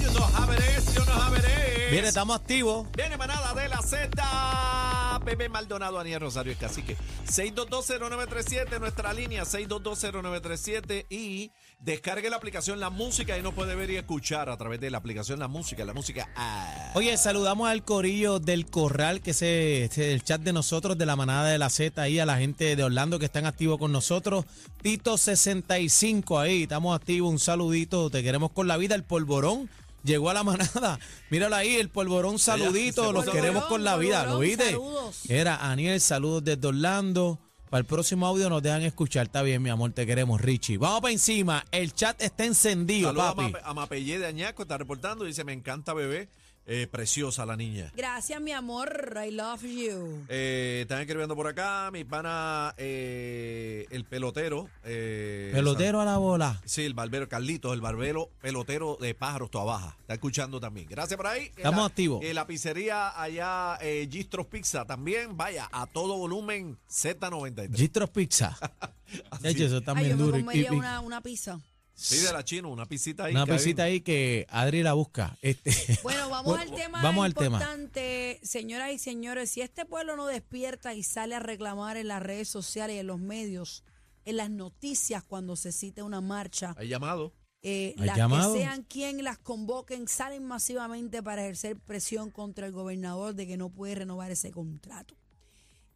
you know how it is, you know how it is. Viene, estamos activos. Viene manada de la Z. Pepe Maldonado, Aniel Rosario es cacique. 6220937, nuestra línea 6220937 y descargue la aplicación La Música y nos puede ver y escuchar a través de la aplicación La Música, La Música. ah. Oye, saludamos al corillo del Corral, que es el chat de nosotros, de la manada de la Z, ahí a la gente de Orlando que están activos con nosotros. Tito65 ahí, estamos activos, un saludito, te queremos con la vida, el polvorón. Llegó a la manada. Míralo ahí, el polvorón, saludito. Los queremos con la vida. ¿Lo viste? Era Aniel, saludos desde Orlando. Para el próximo audio nos dejan escuchar. Está bien, mi amor, te queremos, Richie. Vamos para encima. El chat está encendido, Saludos a, papi. Mape- a Mapellé de Añasco, está reportando. Dice: Me encanta bebé. Eh, preciosa la niña. Gracias, mi amor. I love you. Eh, están escribiendo por acá, mi pana, eh, el pelotero. eh, Pelotero a la bola. Sí, el barbero Carlitos, el barbero pelotero de pájaros toda baja. Está escuchando también. Gracias por ahí. Estamos la- activos. En la pizzería allá, eh, Gistros Pizza también. Vaya, a todo volumen Z93. Gistros Pizza. Así. Hecho, eso Ay, también yo me duro. Comería y- una, una pizza. Sí, de la chino, una pisita ahí. una pisita ahí que Adri la busca. Este, Bueno, vamos al tema vamos al tema. importante, señoras y señores. Si este pueblo no despierta y sale a reclamar en las redes sociales y en los medios, en las noticias cuando se cite una marcha, Hay llamado. eh, ¿Hay las llamado? que sean quien las convoquen, salen masivamente para ejercer presión contra el gobernador de que no puede renovar ese contrato.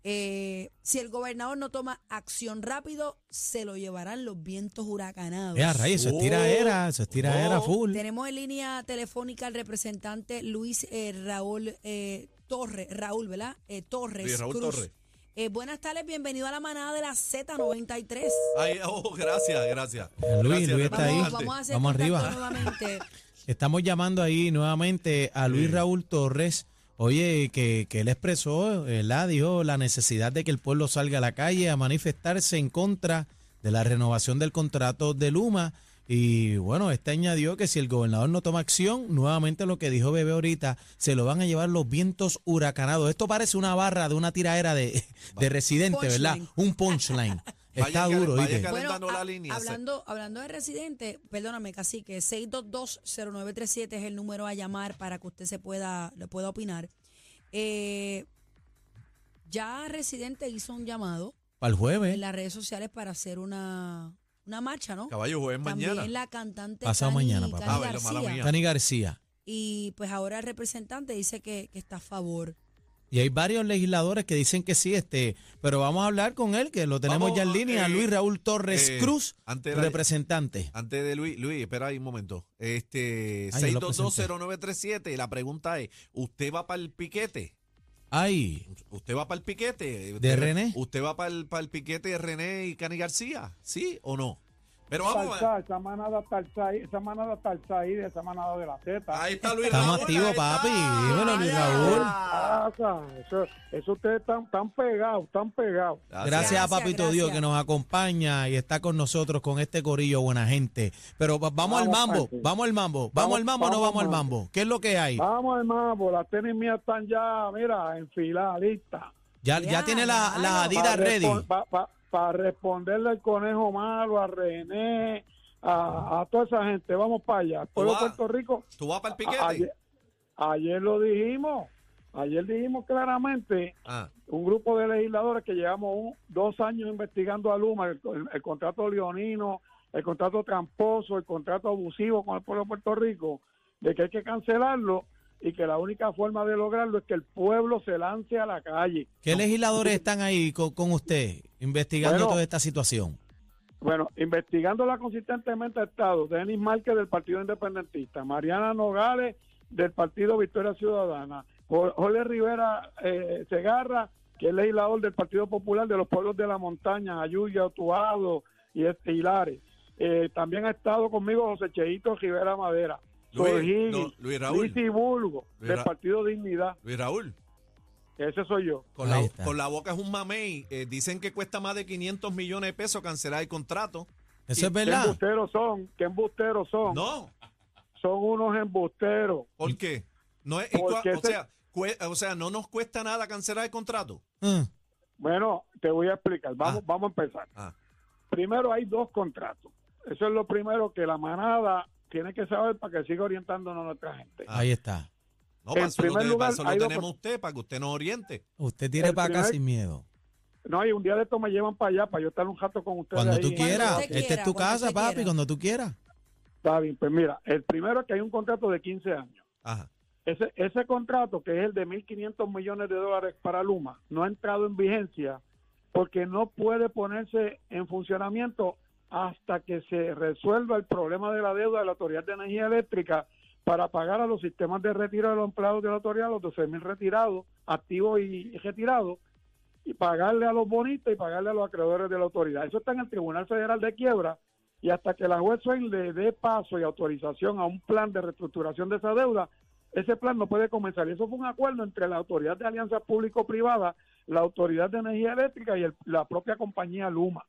Eh, si el gobernador no toma acción rápido, se lo llevarán los vientos huracanados. ya, rey, eso es tiraera, eso es tiraera Oh. full. Tenemos en línea telefónica al representante Luis eh, Raúl eh, Torres, Raúl, ¿verdad? Eh, Torres. Luis Raúl Cruz. Torres. Eh, buenas tardes, bienvenido a la manada de la Z93. Ay, oh, gracias, gracias. Eh, Luis, Gracias, Luis está ahí. Vamos, vamos a hacer Vamos arriba. nuevamente. Estamos llamando ahí nuevamente a Luis Sí. Raúl Torres. Oye, que, que él expresó, ¿verdad? Dijo la necesidad de que el pueblo salga a la calle a manifestarse en contra de la renovación del contrato de Luma. Y bueno, este añadió que si el gobernador no toma acción, nuevamente lo que dijo Bebé ahorita, se lo van a llevar los vientos huracanados. Esto parece una barra de una tiraera de, de residente, ¿verdad? Un punchline. Está duro, cal- ¿oíste? vayan Calentando a- la línea, hablando, hablando de residente, perdóname, cacique, 6220937 es el número a llamar para que usted se pueda, le pueda opinar. Eh, ya Residente hizo un llamado Para el jueves. en las redes sociales para hacer una, una marcha, ¿no? Caballo jueves También mañana. la cantante Pasado Cani- mañana, papá. Cani Ah, mala García. mía. García. Y pues ahora el representante dice que, que está a favor. Y hay varios legisladores que dicen que sí, este, pero vamos a hablar con él, que lo tenemos Vamos, ya en línea, eh, Luis Raúl Torres eh, Cruz, antes de- representante. Antes de Luis, Luis, espera ahí un momento. Este, Ay, yo lo 6220937, la pregunta es, ¿usted va para el piquete? Ay, ¿Usted va para el piquete? ¿De René? ¿Usted va para el, para el piquete de René y Cani García? ¿Sí o no? Pero vamos a Talsa, esa manada ahí, esa manada de esa manada de la Z. Ahí está Luis Estamos activos, papi. Dímelo, Luis Raúl. Pasa, Eso, eso ustedes están, están pegados, están pegados. gracias, a Gracias, Papito gracias. Dios que nos acompaña y está con nosotros con este corillo buena gente. Pero va- vamos al mambo, Papi. vamos al mambo, vamos al mambo o no Vamos, al mambo. ¿Qué es lo que hay? Vamos, hermano, las tenis mías están ya, mira, enfiladas, listas. Ya, ya Ya, tiene la, Adidas ready. Para responderle al conejo malo, a René, a, a toda esa gente. Vamos para allá. Pueblo de? Puerto Rico. ¿Tú vas para el piquete? Ayer, ayer lo dijimos. Ayer dijimos claramente Ah, un grupo de legisladores que llevamos un- dos años investigando a Luma, el, el- el contrato leonino, el contrato tramposo, el contrato abusivo con el pueblo de Puerto Rico, de que hay que cancelarlo y que la única forma de lograrlo es que el pueblo se lance a la calle. ¿Qué legisladores están ahí con, con usted investigando Bueno. toda esta situación? Bueno, investigándola consistentemente ha estado Denis Márquez del Partido Independentista, Mariana Nogales del Partido Victoria Ciudadana, Jo- Jorge Rivera eh, Segarra, que es legislador del Partido Popular de los Pueblos de la Montaña, Ayuya, Utuado y Hilares. Eh, también ha estado conmigo José Cheito Rivera Madera, Luis, Sorgini, no, Luis Raúl. Luis Bulgo, Luis del Ra- Partido Dignidad. Luis Raúl, Ese soy yo. con la, está. con la boca es un mamey. Eh, dicen que cuesta más de 500 millones de pesos cancelar el contrato. Eso es ¿Qué verdad. embusteros son? ¿Qué embusteros son? No, Son unos embusteros. ¿por qué? No es, y cua- Porque o, sea, cue- o sea, no nos cuesta nada cancelar el contrato. Mm. Bueno, te voy a explicar. Vamos, Ah. vamos a empezar. Ah, Primero hay dos contratos. Eso es lo primero que la manada tiene que saber para que siga orientándonos a nuestra gente. Ah. Ahí está. No, En para eso primer lugar, para eso lo tenemos usted, para que usted nos oriente. Usted tire El para acá sin miedo. No, y un día de esto me llevan para allá para yo estar un rato con ustedes. Cuando ahí tú quieras. Esta es quiera, tu cuando casa, papi, quiera. cuando tú quieras. Está bien, pues mira, el primero es que hay un contrato de 15 años. Ajá. Ese, ese contrato, que es el de 1.500 millones de dólares para Luma, no ha entrado en vigencia porque no puede ponerse en funcionamiento hasta que se resuelva el problema de la deuda de la Autoridad de Energía Eléctrica para pagar a los sistemas de retiro de los empleados de la autoridad, los 12.000 retirados, activos y retirados, y pagarle a los bonistas y pagarle a los acreedores de la autoridad. Eso está en el Tribunal Federal de Quiebra y hasta que la juez le dé paso y autorización a un plan de reestructuración de esa deuda, ese plan no puede comenzar. Y eso fue un acuerdo entre la Autoridad de Alianza Público-Privada, la Autoridad de Energía Eléctrica y la propia compañía Luma.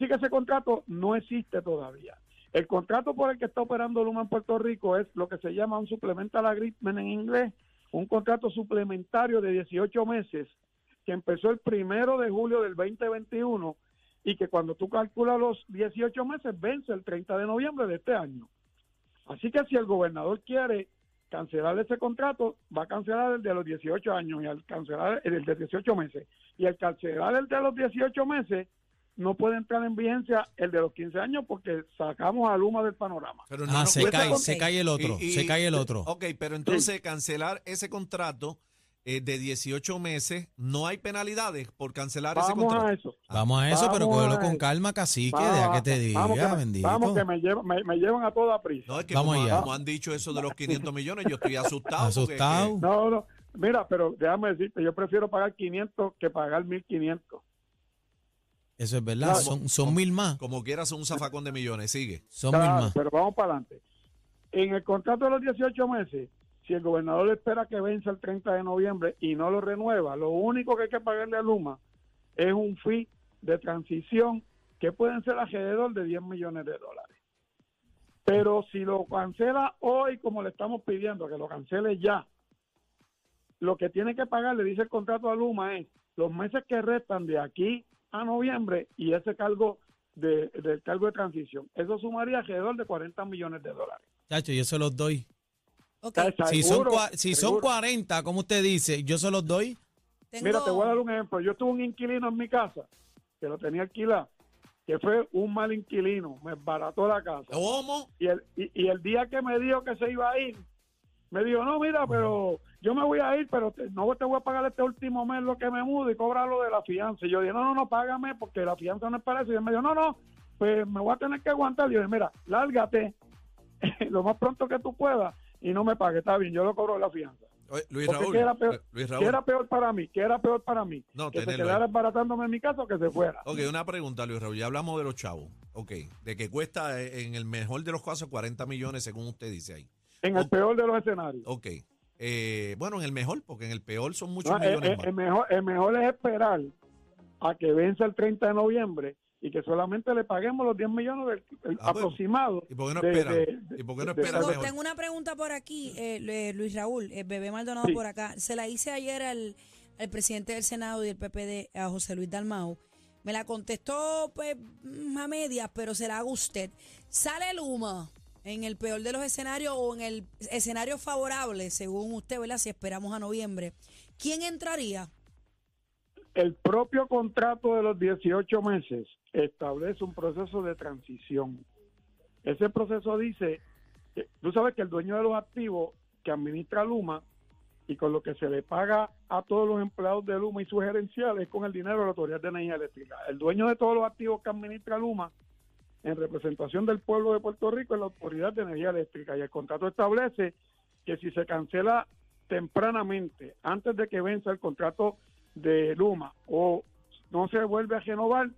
Así que ese contrato no existe todavía. El contrato por el que está operando Luma en Puerto Rico es lo que se llama un supplemental agreement en inglés, un contrato suplementario de 18 meses que empezó el primero de julio del 2021 y que cuando tú calculas los 18 meses vence el 30 de noviembre de este año. Así que si el gobernador quiere cancelar ese contrato, va a cancelar el de los 18 años y al cancelar el de 18 meses. Y al cancelar el de los 18 meses, no puede entrar en vigencia el de los 15 años porque sacamos a Luma del panorama. Pero no, Ah, no se cae, se cae el otro, Y- y- se cae el otro. Ok, pero entonces cancelar ese contrato eh, de 18 meses, no hay penalidades por cancelar ese Vamos contrato. a eso. Vamos a eso, pero Vamos cógelo con calma, cacique, Vamos, deja que te diga, vamos que me- bendito. Vamos que me llevan, me, me llevan a toda prisa. No, es que Vamos como, allá. como han dicho eso de los 500 millones, yo estoy asustado. porque- Asustado. No, no, mira, pero déjame decirte, yo prefiero pagar 500 que pagar 1500. Eso es verdad, Claro. son, son mil más, como quieras un zafacón de millones, sigue. son mil más. pero vamos para adelante. En el contrato de los 18 meses, si el gobernador espera que venza el 30 de noviembre y no lo renueva, lo único que hay que pagarle a Luma es un fee de transición que pueden ser alrededor de 10 millones de dólares. Pero si lo cancela hoy, como le estamos pidiendo, que lo cancele ya, lo que tiene que pagar, le dice el contrato a Luma, es los meses que restan de aquí a noviembre y ese cargo de, del cargo de transición. Eso sumaría alrededor de 40 millones de dólares. Chacho, yo se los doy. Ok, ¿Está Si son, seguro? cua- si son Seguro. 40, como usted dice, yo se los doy. tengo- Mira, te voy a dar un ejemplo. Yo tuve un inquilino en mi casa que lo tenía alquilado, que fue un mal inquilino, me barató la casa. ¿Cómo? Y el, y, y el día que me dijo que se iba a ir, me dijo, no, mira, pero yo me voy a ir, pero te- no te voy a pagar este último mes lo que me mudo y cobrar lo de la fianza. Y yo dije, no, no, no, págame porque la fianza no es para eso. Y él me dijo, no, no, pues me voy a tener que aguantar. Y yo dije, mira, lárgate lo más pronto que tú puedas y no me pague. Está bien, yo lo cobro de la fianza. Oye, Luis Raúl. ¿qué era peor? Luis ¿Qué Raúl. era peor para mí? ¿Qué era peor para mí? No, que se quedara en mi casa o que se fuera. Ok, una pregunta, Luis Raúl. Ya hablamos de los chavos. Ok, de que cuesta eh, en el mejor de los casos 40 millones, según usted dice ahí. En el peor de los escenarios. Ok. Eh, bueno, en el mejor, porque en el peor son muchos No, eh, millones eh, más. el, mejor, el mejor es esperar a que venza el 30 de noviembre y que solamente le paguemos los 10 millones del el Ah, aproximado. ¿Y por qué no de- esperan? de- ¿Y por qué no de- esperan Tengo, una pregunta por aquí, eh, Luis Raúl, eh, Bebé Maldonado Sí. por acá. Se la hice ayer al, al presidente del Senado y del PPD, a José Luis Dalmau. Me la contestó pues mm, a medias, pero se la hago usted. ¿Sale Luma en el peor de los escenarios o en el escenario favorable, según usted, ¿verdad? Si esperamos a noviembre. ¿Quién entraría? El propio contrato de los 18 meses establece un proceso de transición. Ese proceso dice, que, tú sabes que el dueño de los activos que administra Luma y con lo que se le paga a todos los empleados de Luma y sus gerenciales es con el dinero de la Autoridad de Energía Eléctrica. El dueño de todos los activos que administra Luma en representación del pueblo de Puerto Rico es la Autoridad de Energía Eléctrica. Y el contrato establece que si se cancela tempranamente, antes de que venza el contrato de Luma o no se vuelve a renovar,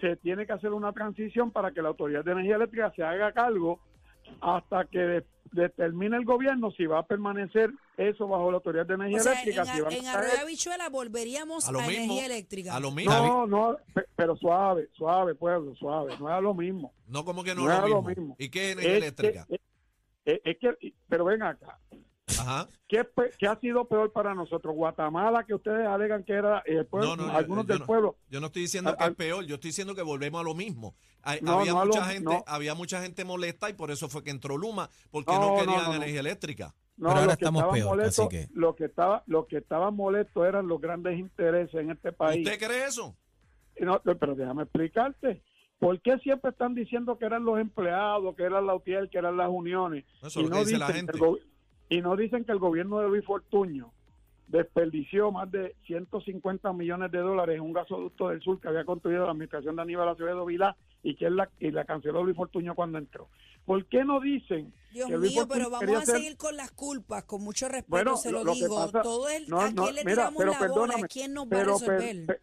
se tiene que hacer una transición para que la Autoridad de Energía Eléctrica se haga cargo hasta que de- determine el gobierno si va a permanecer eso bajo la Autoridad de Energía O sea, Eléctrica. en, si van en Arroyo Habichuela volveríamos A a, lo mismo. energía eléctrica. A lo mismo. no, no, pe- pero suave, suave, pueblo, suave, no es a lo mismo. No como que no, no es lo lo mismo. mismo. ¿Y qué es energía Es eléctrica? que- es- es que, pero ven acá, Ajá. ¿Qué, pe- qué ha sido peor para nosotros? Guatemala, que ustedes alegan que era el pueblo, No, no, algunos yo del no- pueblo. Yo no estoy diciendo Al- que es peor, yo estoy diciendo que volvemos a lo mismo. Hay- No, había no lo- mucha gente, no. había mucha gente molesta y por eso fue que entró Luma, porque No, no, no, querían no, no. energía eléctrica. No, Pero ahora que estamos peor, molestos- cacique. Lo que estaba, lo que estaban molestos eran los grandes intereses en este país. ¿Usted cree eso? No, pero déjame explicarte. ¿Por qué siempre están diciendo que eran los empleados, que eran la UTIEL, que eran las uniones? Eso y, es lo que dice la gente. que el y no dicen que el gobierno de Luis Fortuño desperdició más de 150 millones de dólares en un gasoducto del sur que había construido la administración de Aníbal Acevedo Vilá y que él la, y la canceló Luis Fortuño cuando entró. ¿Por qué no dicen Dios que Luis mío, Fortuño pero vamos a hacer- seguir con las culpas, con mucho respeto Bueno, se lo- lo, digo. pasa- Todo el, No, ¿A no, quién le mira, tiramos pero la bola? perdóname, ¿A quién nos va pero a per- resolver? per-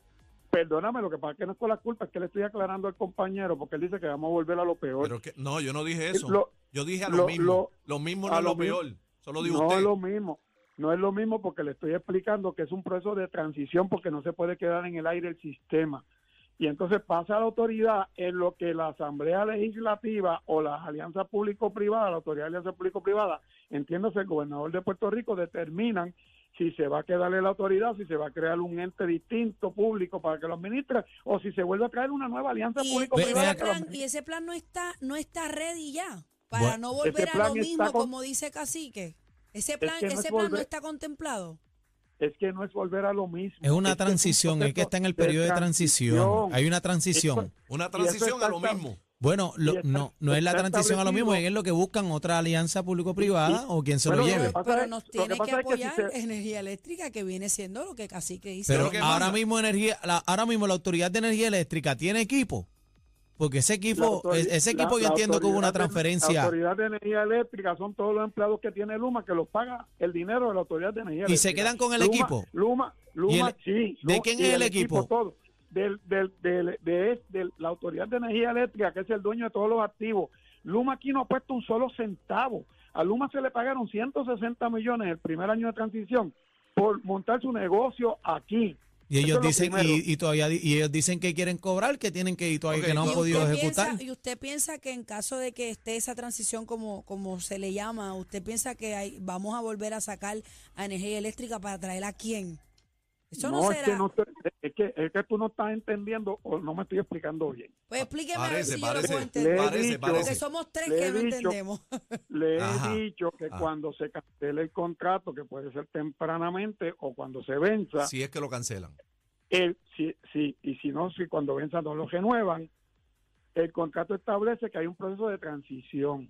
perdóname, lo que pasa es que no es con la culpa, es que le estoy aclarando al compañero porque él dice que vamos a volver a lo peor. Pero que, no, yo no dije eso. Lo- yo dije a lo, lo- mismo. lo- Lo, mismo no a lo, peor. Solo digo no usted. es lo mismo. No es lo mismo porque le estoy explicando que es un proceso de transición porque no se puede quedar en el aire el sistema. Y entonces pasa a la autoridad en lo que la Asamblea Legislativa o las alianzas público-privadas, la autoridad de alianza público-privada, entiéndase el gobernador de Puerto Rico, determinan si se va a quedarle la autoridad, si se va a crear un ente distinto público para que lo administre, o si se vuelve a traer una nueva alianza Y, público-privada. plan, y ese plan no está, no está ready ya, para Bueno, no volver a lo mismo, con- como dice Cacique. Ese plan, que no ese es plan no está contemplado. es que no es volver a lo mismo. Es una que un transición, es que está en el periodo de transición. Hay una transición. Eso- Una transición a lo mismo. Bueno, lo- y está- no, no es la transición a lo mismo, es lo que buscan otra alianza público-privada o quien se bueno, lo que lleve. Pero nos que tiene que, pasa es que si apoyar se- energía eléctrica, que viene siendo lo que Cacique dice. Pero Pero ¿qué ahora mismo energía, la, ahora mismo la autoridad de energía eléctrica tiene equipo, porque ese equipo, e- ese la- equipo yo entiendo que hubo una de- transferencia. La autoridad de energía eléctrica son todos los empleados que tiene Luma que los paga el dinero de la autoridad de energía ¿Y eléctrica. se quedan con el Luma- equipo? Luma, Luma, ¿Y el- sí. de Luma- quién y es el equipo? Todo. Del, del, del- de, de la autoridad de energía eléctrica, que es el dueño de todos los activos. Luma aquí no ha puesto un solo centavo. A Luma se le pagaron 160 millones el primer año de transición por montar su negocio aquí. Y ellos es dicen y, y todavía y ellos dicen que quieren cobrar, que tienen que y todavía que no han ¿y podido ejecutar. Piensa, ¿Y usted piensa que en caso de que esté esa transición como, como se le llama, usted piensa que hay- vamos a volver a sacar a energía eléctrica para traer a quién? Eso no, es será. que no te- es que es que tú no estás entendiendo o no me estoy explicando bien. Pues explíqueme a ver Parece, si yo lo parece, puedo Le entender. he parece, dicho- parece. Porque somos tres Le que no dicho- entendemos. Le he Ah. dicho que ajá. cuando se cancele el contrato, que puede ser tempranamente o cuando se venza, Si es que lo cancelan. el, si, si, y si no, si cuando venza no lo renuevan, el contrato establece que hay un proceso de transición.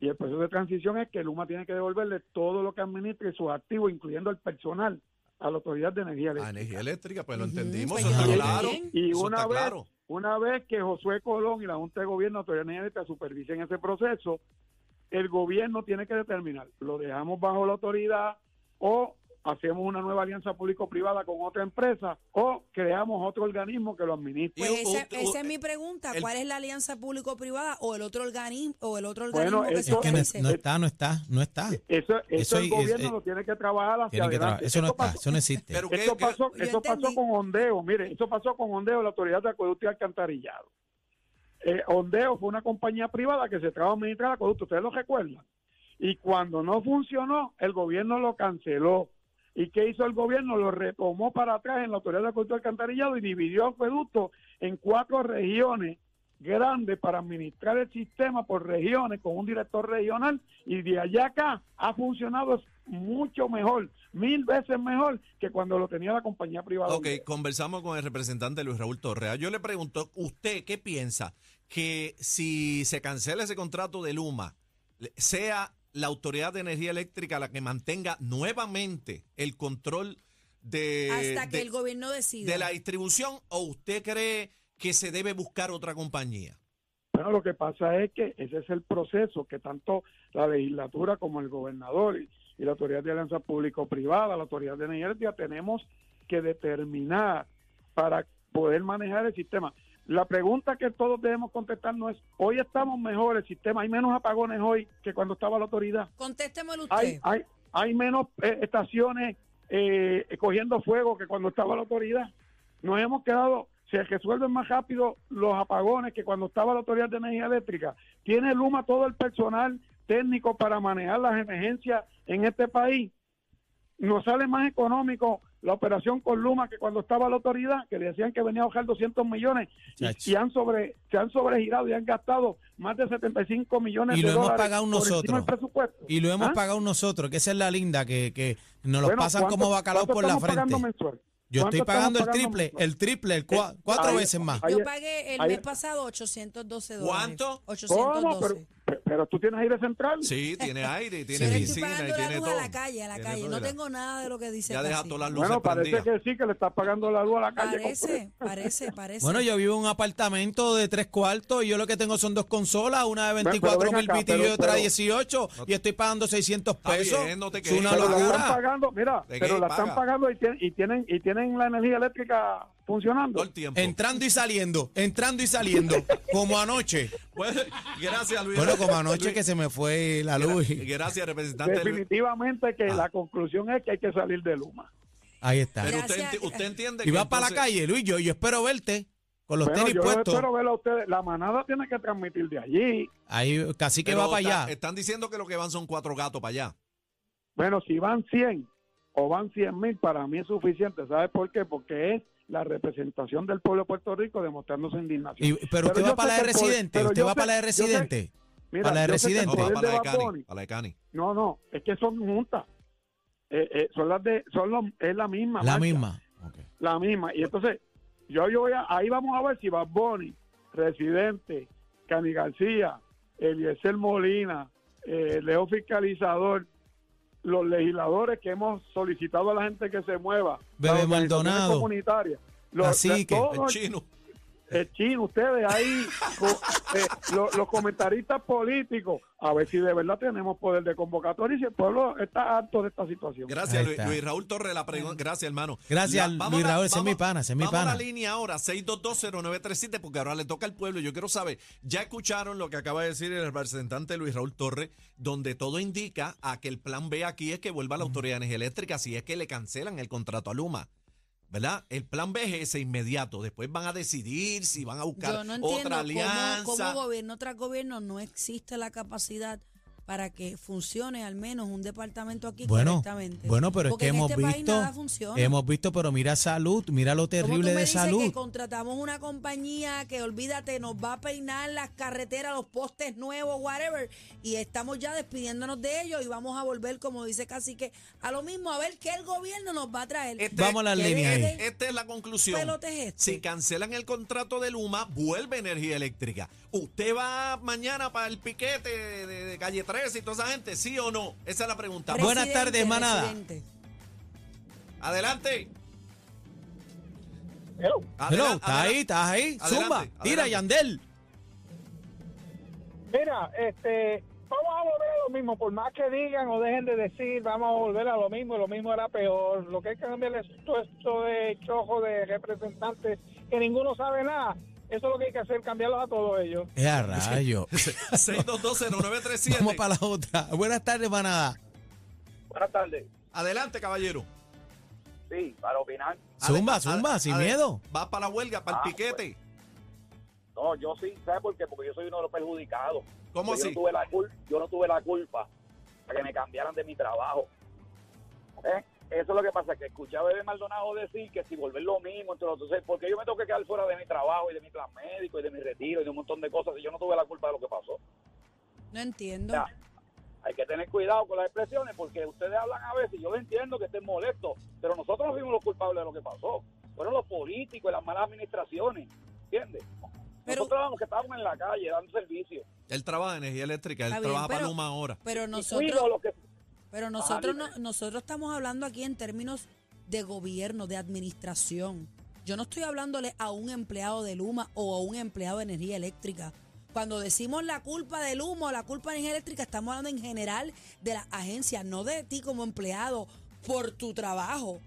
Y el proceso de transición es que Luma tiene que devolverle todo lo que administre sus activos, incluyendo el personal, a la Autoridad de Energía A Eléctrica. energía eléctrica, pues lo entendimos, pues eso está claro. Y Eso una está vez, claro. una vez que Josué Colón y la Junta de Gobierno de Autoridad de Energía Eléctrica supervisen ese proceso, el gobierno tiene que determinar, lo dejamos bajo la autoridad o hacemos una nueva alianza público-privada con otra empresa o creamos otro organismo que lo administre. Pues u- esa, es mi pregunta. el- ¿Cuál es la alianza público-privada o el otro organismo o el otro Bueno, organismo que eso- se Es que no, está, no está, no está. Eso, eso, Eso el es- gobierno es- lo tiene que trabajar hacia que trabajar. Eso no Esto está, pasó- eso no existe. Pero ¿qué- Eso qué- pasó, eso pasó con Ondeo, mire, eso pasó con Ondeo, la Autoridad de Acueducto y Alcantarillado. Eh, Ondeo fue una compañía privada que se trabajó a administrar acueducto, ustedes lo recuerdan. Y cuando no funcionó, el gobierno lo canceló. ¿Y qué hizo el gobierno? Lo retomó para atrás en la Autoridad de y Alcantarillado y dividió acueducto en cuatro regiones grandes para administrar el sistema por regiones con un director regional y de allá acá ha funcionado mucho mejor, mil veces mejor que cuando lo tenía la compañía privada. Ok, conversamos con el representante Luis Raúl Torrea. Yo le pregunto, ¿usted qué piensa? Que si se cancela ese contrato de Luma, sea la Autoridad de Energía Eléctrica la que mantenga nuevamente el control de, Hasta que de- el gobierno decida. de la distribución o usted cree que se debe buscar otra compañía? Bueno, lo que pasa es que ese es el proceso que tanto la legislatura como el gobernador y, y la autoridad de alianza público-privada, la autoridad de energía eléctrica, tenemos que determinar para poder manejar el sistema. La pregunta que todos debemos contestar no es, hoy estamos mejor el sistema, hay menos apagones hoy que cuando estaba la autoridad. Contéstemelo usted. Hay, hay, hay menos eh, estaciones eh, cogiendo fuego que cuando estaba la autoridad. Nos hemos quedado, se resuelven más rápido los apagones que cuando estaba la autoridad de energía eléctrica. Tiene Luma todo el personal técnicos para manejar las emergencias en este país, nos sale más económico la operación con Luma que cuando estaba la autoridad, que le decían que venía a bajar 200 millones y, han sobre, se han sobregirado y han gastado más de 75 millones Y de lo hemos dólares pagado nosotros. presupuesto. Y lo hemos ¿Ah? pagado nosotros, que esa es la linda, que, que nos lo Bueno, pasan ¿cuánto- como bacalao por la frente. Yo ¿Cuánto estoy pagando el triple, el triple, el cua- cuatro ahí- veces más. Yo pagué el mes pasado 812 dólares. ¿Cuánto? ¿Cómo? 812. Pero, pero tú tienes aire central. Sí, tiene aire, y tiene estoy piscina pagando y la tiene luz todo. a la calle, a la Tiene calle. No tengo nada de lo que dice Ya deja todas las luces Bueno, parece prendidas. que sí, que le estás pagando la luz a la calle. Parece, parece, parece. Bueno, yo vivo en un apartamento de tres cuartos y yo lo que tengo son dos consolas, una de pero 24 ven mil BTU y otra pero- 18 y estoy pagando 600 Está pesos. bien, no te es una quejes. Pero la están locura. pagando, mira, ¿De pero la están paga? pagando y tienen, y tienen y tienen la energía eléctrica funcionando. Todo el tiempo. Entrando y saliendo, entrando y saliendo, como anoche. Bueno, gracias, Luis. Bueno, como anoche Luis, que se me fue la luz. Gracias, representante. Luis. Definitivamente que Ah. la conclusión es que hay que salir de Luma. Ahí está. Pero usted, enti- usted entiende Y que vas para la calle, Luis, yo, yo espero verte con los Bueno, tenis yo puestos. espero verlo a ustedes. La manada tiene que transmitir de allí. Ahí casi que pero va para está- allá. Están diciendo que lo que van son cuatro gatos para allá. Bueno, si van 100 o van 100 mil, para mí es suficiente. ¿Sabes por qué? Porque es la representación del pueblo de Puerto Rico demostrando su indignación. Y- pero usted yo va para la de poder- residente, pero usted va sé- para la de residente. Mira, para la de residente. No, poder para la de Cani. Para la de Cani. No, no, es que son juntas. Eh, eh, son las de, son los- es la misma. La marcha, misma. Ok. La misma. Y entonces, yo, yo voy a, ahí vamos a ver si Bad Bunny, Residente, Cani García, Eliezer Molina, eh, Leo Fiscalizador, los legisladores que hemos solicitado a la gente que se mueva, Bebe Maldonado. comunitarias, los, Así que- todos El chino. El chino, ustedes ahí, co- eh, lo- los comentaristas políticos, a ver si de verdad tenemos poder de convocatoria y si el pueblo está harto de esta situación. Gracias, Luis. Luis Raúl Torres. La pregunta. Gracias, hermano. Gracias, La- Luis a Raúl, ese es mi pana, ese es mi vamos a la línea ahora, 6220937, porque ahora le toca al pueblo. Yo quiero saber, ya escucharon lo que acaba de decir el representante Luis Raúl Torres, donde todo indica a que el plan B aquí es que vuelva la Autoridad de Energía Eléctrica, si es que le cancelan el contrato a Luma. ¿Verdad? El plan B es ese inmediato. Después van a decidir si van a buscar Yo no entiendo otra cómo, alianza. cómo gobierno tras gobierno no existe la capacidad para que funcione al menos un departamento aquí Bueno, correctamente. bueno, pero es que en hemos este país visto, nada funciona. hemos visto, pero mira salud, mira lo Como tú terrible me de dices salud. que contratamos una compañía que, olvídate, nos va a peinar las carreteras, los postes nuevos, whatever, y estamos ya despidiéndonos de ellos y vamos a volver, como dice Cacique, a lo mismo, a ver qué el gobierno nos va a traer. Este- Vamos a las ¿Qué líneas. Esta es la conclusión. este? Si cancelan el contrato de Luma, vuelve energía eléctrica. ¿Usted va mañana para el piquete de, de- de calle 13 y toda esa gente? ¿Sí o no? Esa es la pregunta. Buenas tardes, manada. residente. Adelante. Hello, Adelan- ¿estás ahí? ¿Estás ahí? Adelante, Zumba, adelante. tira, Yandel. Mira, este, vamos a volver a lo mismo, por más que digan o dejen de decir, vamos a volver a lo mismo, y lo mismo era peor. Lo que hay que cambiar es todo esto de chojo de representantes que ninguno sabe nada. Eso es lo que hay que hacer, cambiarlos a todos ellos. Es a rayo. 6220937. Vamos para la otra. Buenas tardes, manada. Buenas tardes. Adelante, caballero. Sí, para opinar. Zumba, zumba, sin miedo. Va para la huelga, para el Ah, piquete. No, yo sí, ¿sabes por qué? Porque yo soy uno de los perjudicados. ¿Cómo yo así? No tuve la cul- yo no tuve la culpa para que me cambiaran de mi trabajo. ¿Eh? Eso es lo que pasa, que escuché a Bebé Maldonado decir que si volver lo mismo, entonces, porque yo me tengo que quedar fuera de mi trabajo y de mi plan médico y de mi retiro y de un montón de cosas y yo no tuve la culpa de lo que pasó. No entiendo. Hay que tener cuidado con las expresiones porque ustedes hablan a veces, yo lo entiendo que estén molestos, pero nosotros no fuimos los culpables de lo que pasó. Fueron los políticos y las malas administraciones, ¿entiendes? Pero- nosotros éramos los que estábamos en la calle dando servicio. Él trabaja en energía eléctrica, él bien, trabaja para Luma ahora. Pero Y nosotros, fuimos los que pero nosotros, no, nosotros estamos hablando aquí en términos de gobierno, de administración. Yo no estoy hablándole a un empleado de Luma o a un empleado de energía eléctrica. Cuando decimos la culpa del humo, la culpa de energía eléctrica, estamos hablando en general de las agencias, no de ti como empleado por tu trabajo.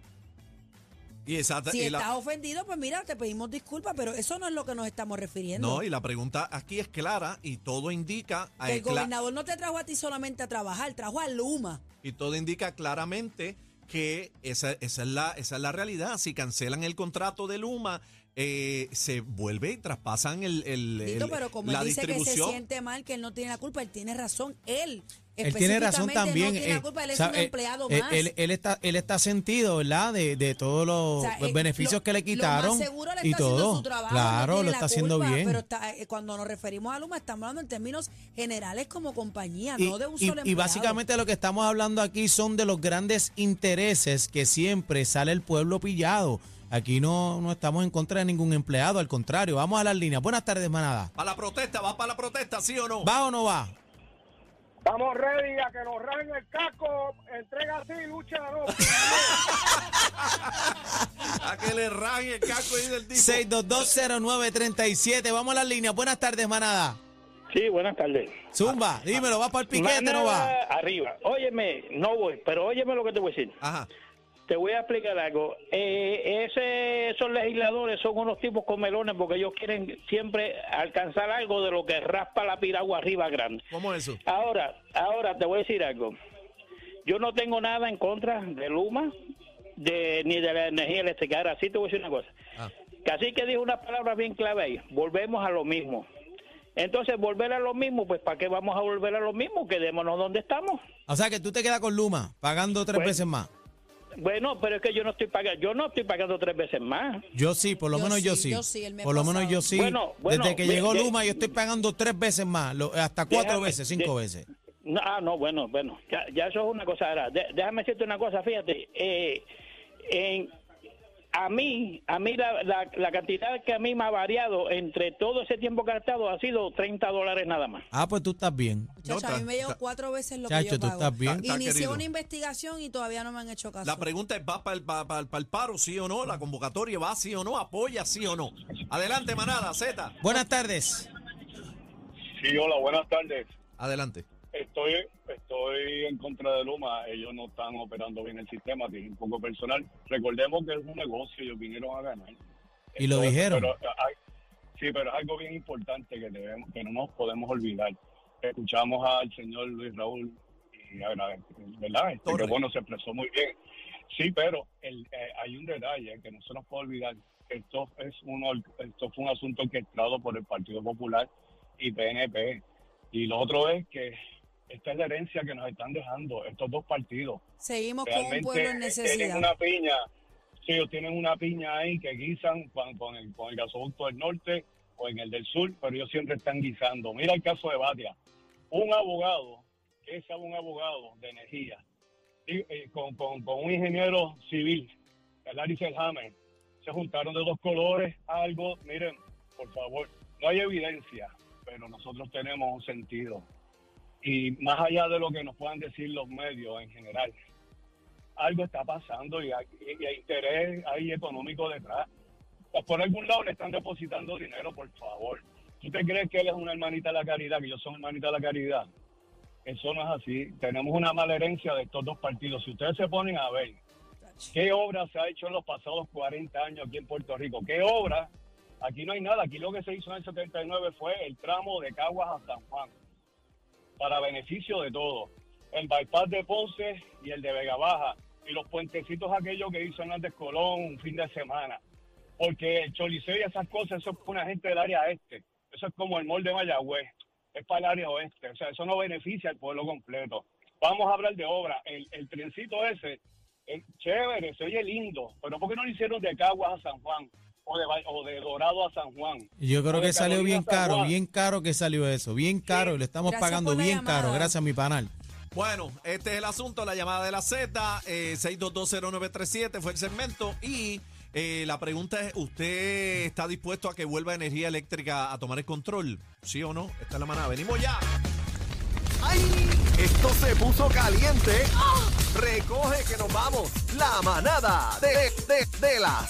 Y exacta- Si y la- estás ofendido, pues mira, te pedimos disculpas, pero eso no es lo que nos estamos refiriendo. no, y la pregunta aquí es clara y todo indica Que el eh, gobernador no te trajo a ti solamente a trabajar, trajo a Luma. Y todo indica claramente que esa, esa es la esa es la realidad. Si cancelan el contrato de Luma, eh, se vuelve y traspasan el, el- Tito, el- pero como la él dice que se distribución. siente mal, que él no tiene la culpa, él tiene razón. Él, Él tiene razón también. No tiene eh, la culpa, él es o sea, un eh, empleado eh, más. Él, él está, él está sentido, ¿verdad? De, de todos los O sea, beneficios lo- que le lo quitaron más seguro le y está haciendo todo. su trabajo, claro, no lo está haciendo culpa, bien. Pero está- eh, cuando nos referimos a Luma, estamos hablando en términos generales como compañía, y, no de un y- solo y empleado. básicamente lo que estamos hablando aquí son de los grandes intereses que siempre sale el pueblo pillado. Aquí no, no estamos en contra de ningún empleado, al contrario, vamos a las líneas. Buenas tardes, manada. Para la protesta, ¿va para la protesta, sí o no? ¿Va o no va? Estamos ready a que nos rajen el casco, entrega así, lucha no. A que le rajen el casco ahí del tipo. 6220937, vamos a las líneas. Buenas tardes, manada. Sí, buenas tardes. Zumba, dímelo, ¿va para el piquete o no va? Arriba. Óyeme, no voy, pero óyeme lo que te voy a decir. Ajá. Te voy a explicar algo. Eh, ese, esos legisladores son unos tipos comelones porque ellos quieren siempre alcanzar algo de lo que raspa la piragua arriba grande. ¿Cómo es eso? Ahora, ahora te voy a decir algo. Yo no tengo nada en contra de Luma de, ni de la energía eléctrica. Ahora sí te voy a decir una cosa. Ah. Casi que dijo una palabra bien clave ahí. Volvemos a lo mismo. Entonces, volver a lo mismo, pues ¿para qué vamos a volver a lo mismo? Quedémonos donde estamos. O sea que tú te quedas con Luma, pagando tres Pues- veces más. Bueno, pero es que yo no estoy pagando, yo no estoy pagando tres veces más. Yo sí, por lo Yo menos yo sí, yo sí, el mes por lo menos yo sí. Bueno, bueno, Desde que ve- llegó Luma, yo estoy pagando tres veces más, lo- hasta cuatro Déjame- veces, cinco de- veces. No, ah, no, bueno, bueno, ya, ya eso es una cosa. Ahora, de- déjame decirte una cosa, fíjate, eh, en, a mí, a mí la, la, la cantidad que a mí me ha variado entre todo ese tiempo gastado ha sido 30 dólares nada más. Ah, pues tú estás bien. Muchacho, No, a mí me llegó cuatro veces lo que Chacho, yo tú pago. estás bien. Está Inicié querido. una investigación y todavía no me han hecho caso. La pregunta es, ¿va para el, pa- pa- pa el paro, sí o no? ¿La convocatoria va, sí o no? ¿Apoya, sí o no? Adelante, manada, Z. Buenas tardes. Sí, hola, buenas tardes. Adelante. Estoy, estoy en contra de Luma. Ellos no están operando bien el sistema, tienen poco personal. Recordemos que es un negocio, ellos vinieron a ganar. Y lo dijeron. Pero hay- sí, pero es algo bien importante que debemos, que no nos podemos olvidar. Escuchamos al señor Luis Raúl y agradezco, ¿verdad? Este, que bueno, se expresó muy bien. Sí, pero el, eh, hay un detalle que no se nos puede olvidar. Esto es uno, esto fue un asunto orquestado por el Partido Popular y PNP. Y lo otro es que esta es la herencia que nos están dejando estos dos partidos. Seguimos con un pueblo en tienen necesidad. una piña, sí, ellos tienen una piña ahí que guisan con, con el, con el gasoducto del norte o en el del sur, pero ellos siempre están guisando. Mira el caso de Batia, un abogado, que es un abogado de energía, y, eh, con, con, con un ingeniero civil, Larry Selhammer, se juntaron de dos colores, algo, miren, por favor, no hay evidencia, pero nosotros tenemos un sentido. Y más allá de lo que nos puedan decir los medios en general, algo está pasando y hay, hay interés ahí económico detrás. Pues por algún lado le están depositando dinero, por favor. ¿Tú te crees que él es una hermanita de la caridad, que yo soy hermanita de la caridad? Eso no es así. Tenemos una mala herencia de estos dos partidos. Si ustedes se ponen a ver qué obra se ha hecho en los pasados 40 años aquí en Puerto Rico, qué obra, aquí no hay nada. Aquí lo que se hizo en el 79 fue el tramo de Caguas a San Juan, para beneficio de todos. El bypass de Ponce y el de Vega Baja, y los puentecitos aquellos que hizo Hernández Colón un fin de semana. Porque el Choliseo y esas cosas, eso es una gente del área este. Eso es como el mall de Mayagüez. Es para el área oeste. O sea, eso no beneficia al pueblo completo. Vamos a hablar de obra. El, el trencito ese, es chévere, se oye lindo. Pero ¿por qué no lo hicieron de Caguas a San Juan? O de, Ba- o de Dorado a San Juan. Yo creo que salió bien caro, bien caro que salió eso, bien caro, y lo estamos Gracias pagando bien llamada. caro, gracias a mi panal. Bueno, este es el asunto, la llamada de la Z, eh, 6220937 fue el segmento y eh, la pregunta es, ¿usted está dispuesto a que vuelva energía eléctrica a tomar el control? ¿Sí o no? Esta es la manada. Venimos ya. ¡Ay! Esto se puso caliente. Recoge que nos vamos. La manada de, de, de la